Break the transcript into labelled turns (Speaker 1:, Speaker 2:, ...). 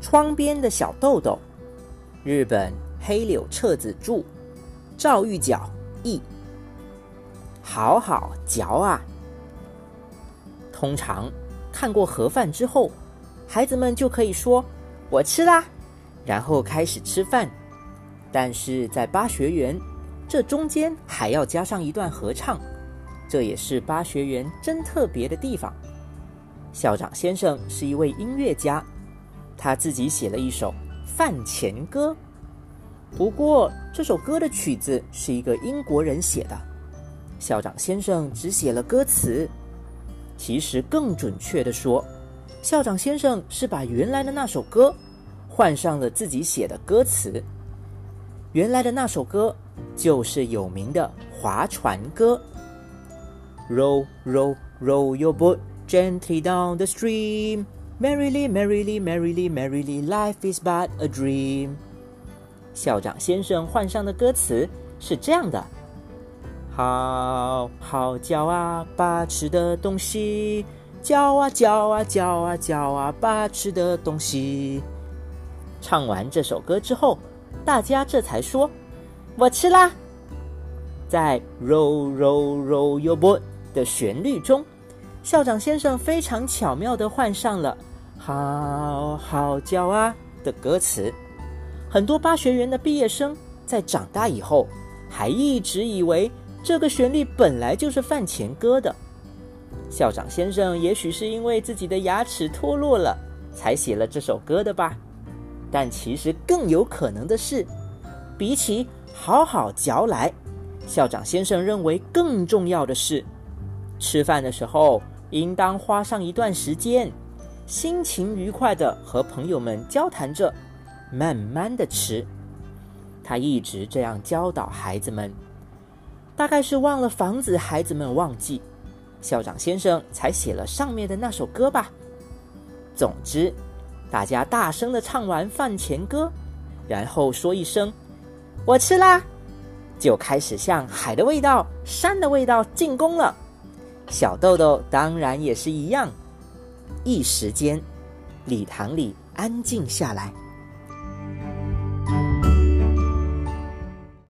Speaker 1: 窗边的小豆豆，日本黑柳彻子著，赵玉角译。好好嚼啊！通常看过盒饭之后，孩子们就可以说“我吃啦”，然后开始吃饭。但是在巴学园，这中间还要加上一段合唱，这也是巴学园真特别的地方。校长先生是一位音乐家，他自己写了一首饭前歌。不过这首歌的曲子是一个英国人写的，校长先生只写了歌词。其实更准确的说，校长先生是把原来的那首歌换上了自己写的歌词。原来的那首歌就是有名的划船歌。Row, row, row your boat gently down the stream. Merrily, merrily, merrily, merrily, life is but a dream. 校长先生换上的歌词是这样的：好好嚼啊，把吃的东西嚼啊嚼啊嚼啊嚼啊，把吃的东西。唱完这首歌之后。大家这才说：“我吃啦。”在 “row row row your boat” 的旋律中，校长先生非常巧妙的换上了“好好叫啊”的歌词。很多巴学园的毕业生在长大以后，还一直以为这个旋律本来就是饭前歌的。校长先生也许是因为自己的牙齿脱落了，才写了这首歌的吧。但其实更有可能的是，比起好好嚼来，校长先生认为更重要的是，吃饭的时候应当花上一段时间，心情愉快的和朋友们交谈着，慢慢的吃。他一直这样教导孩子们，大概是忘了防止孩子们忘记，校长先生才写了上面的那首歌吧。总之。大家大声的唱完饭前歌，然后说一声“我吃啦”，就开始向海的味道、山的味道进攻了。小豆豆当然也是一样。一时间，礼堂里安静下来。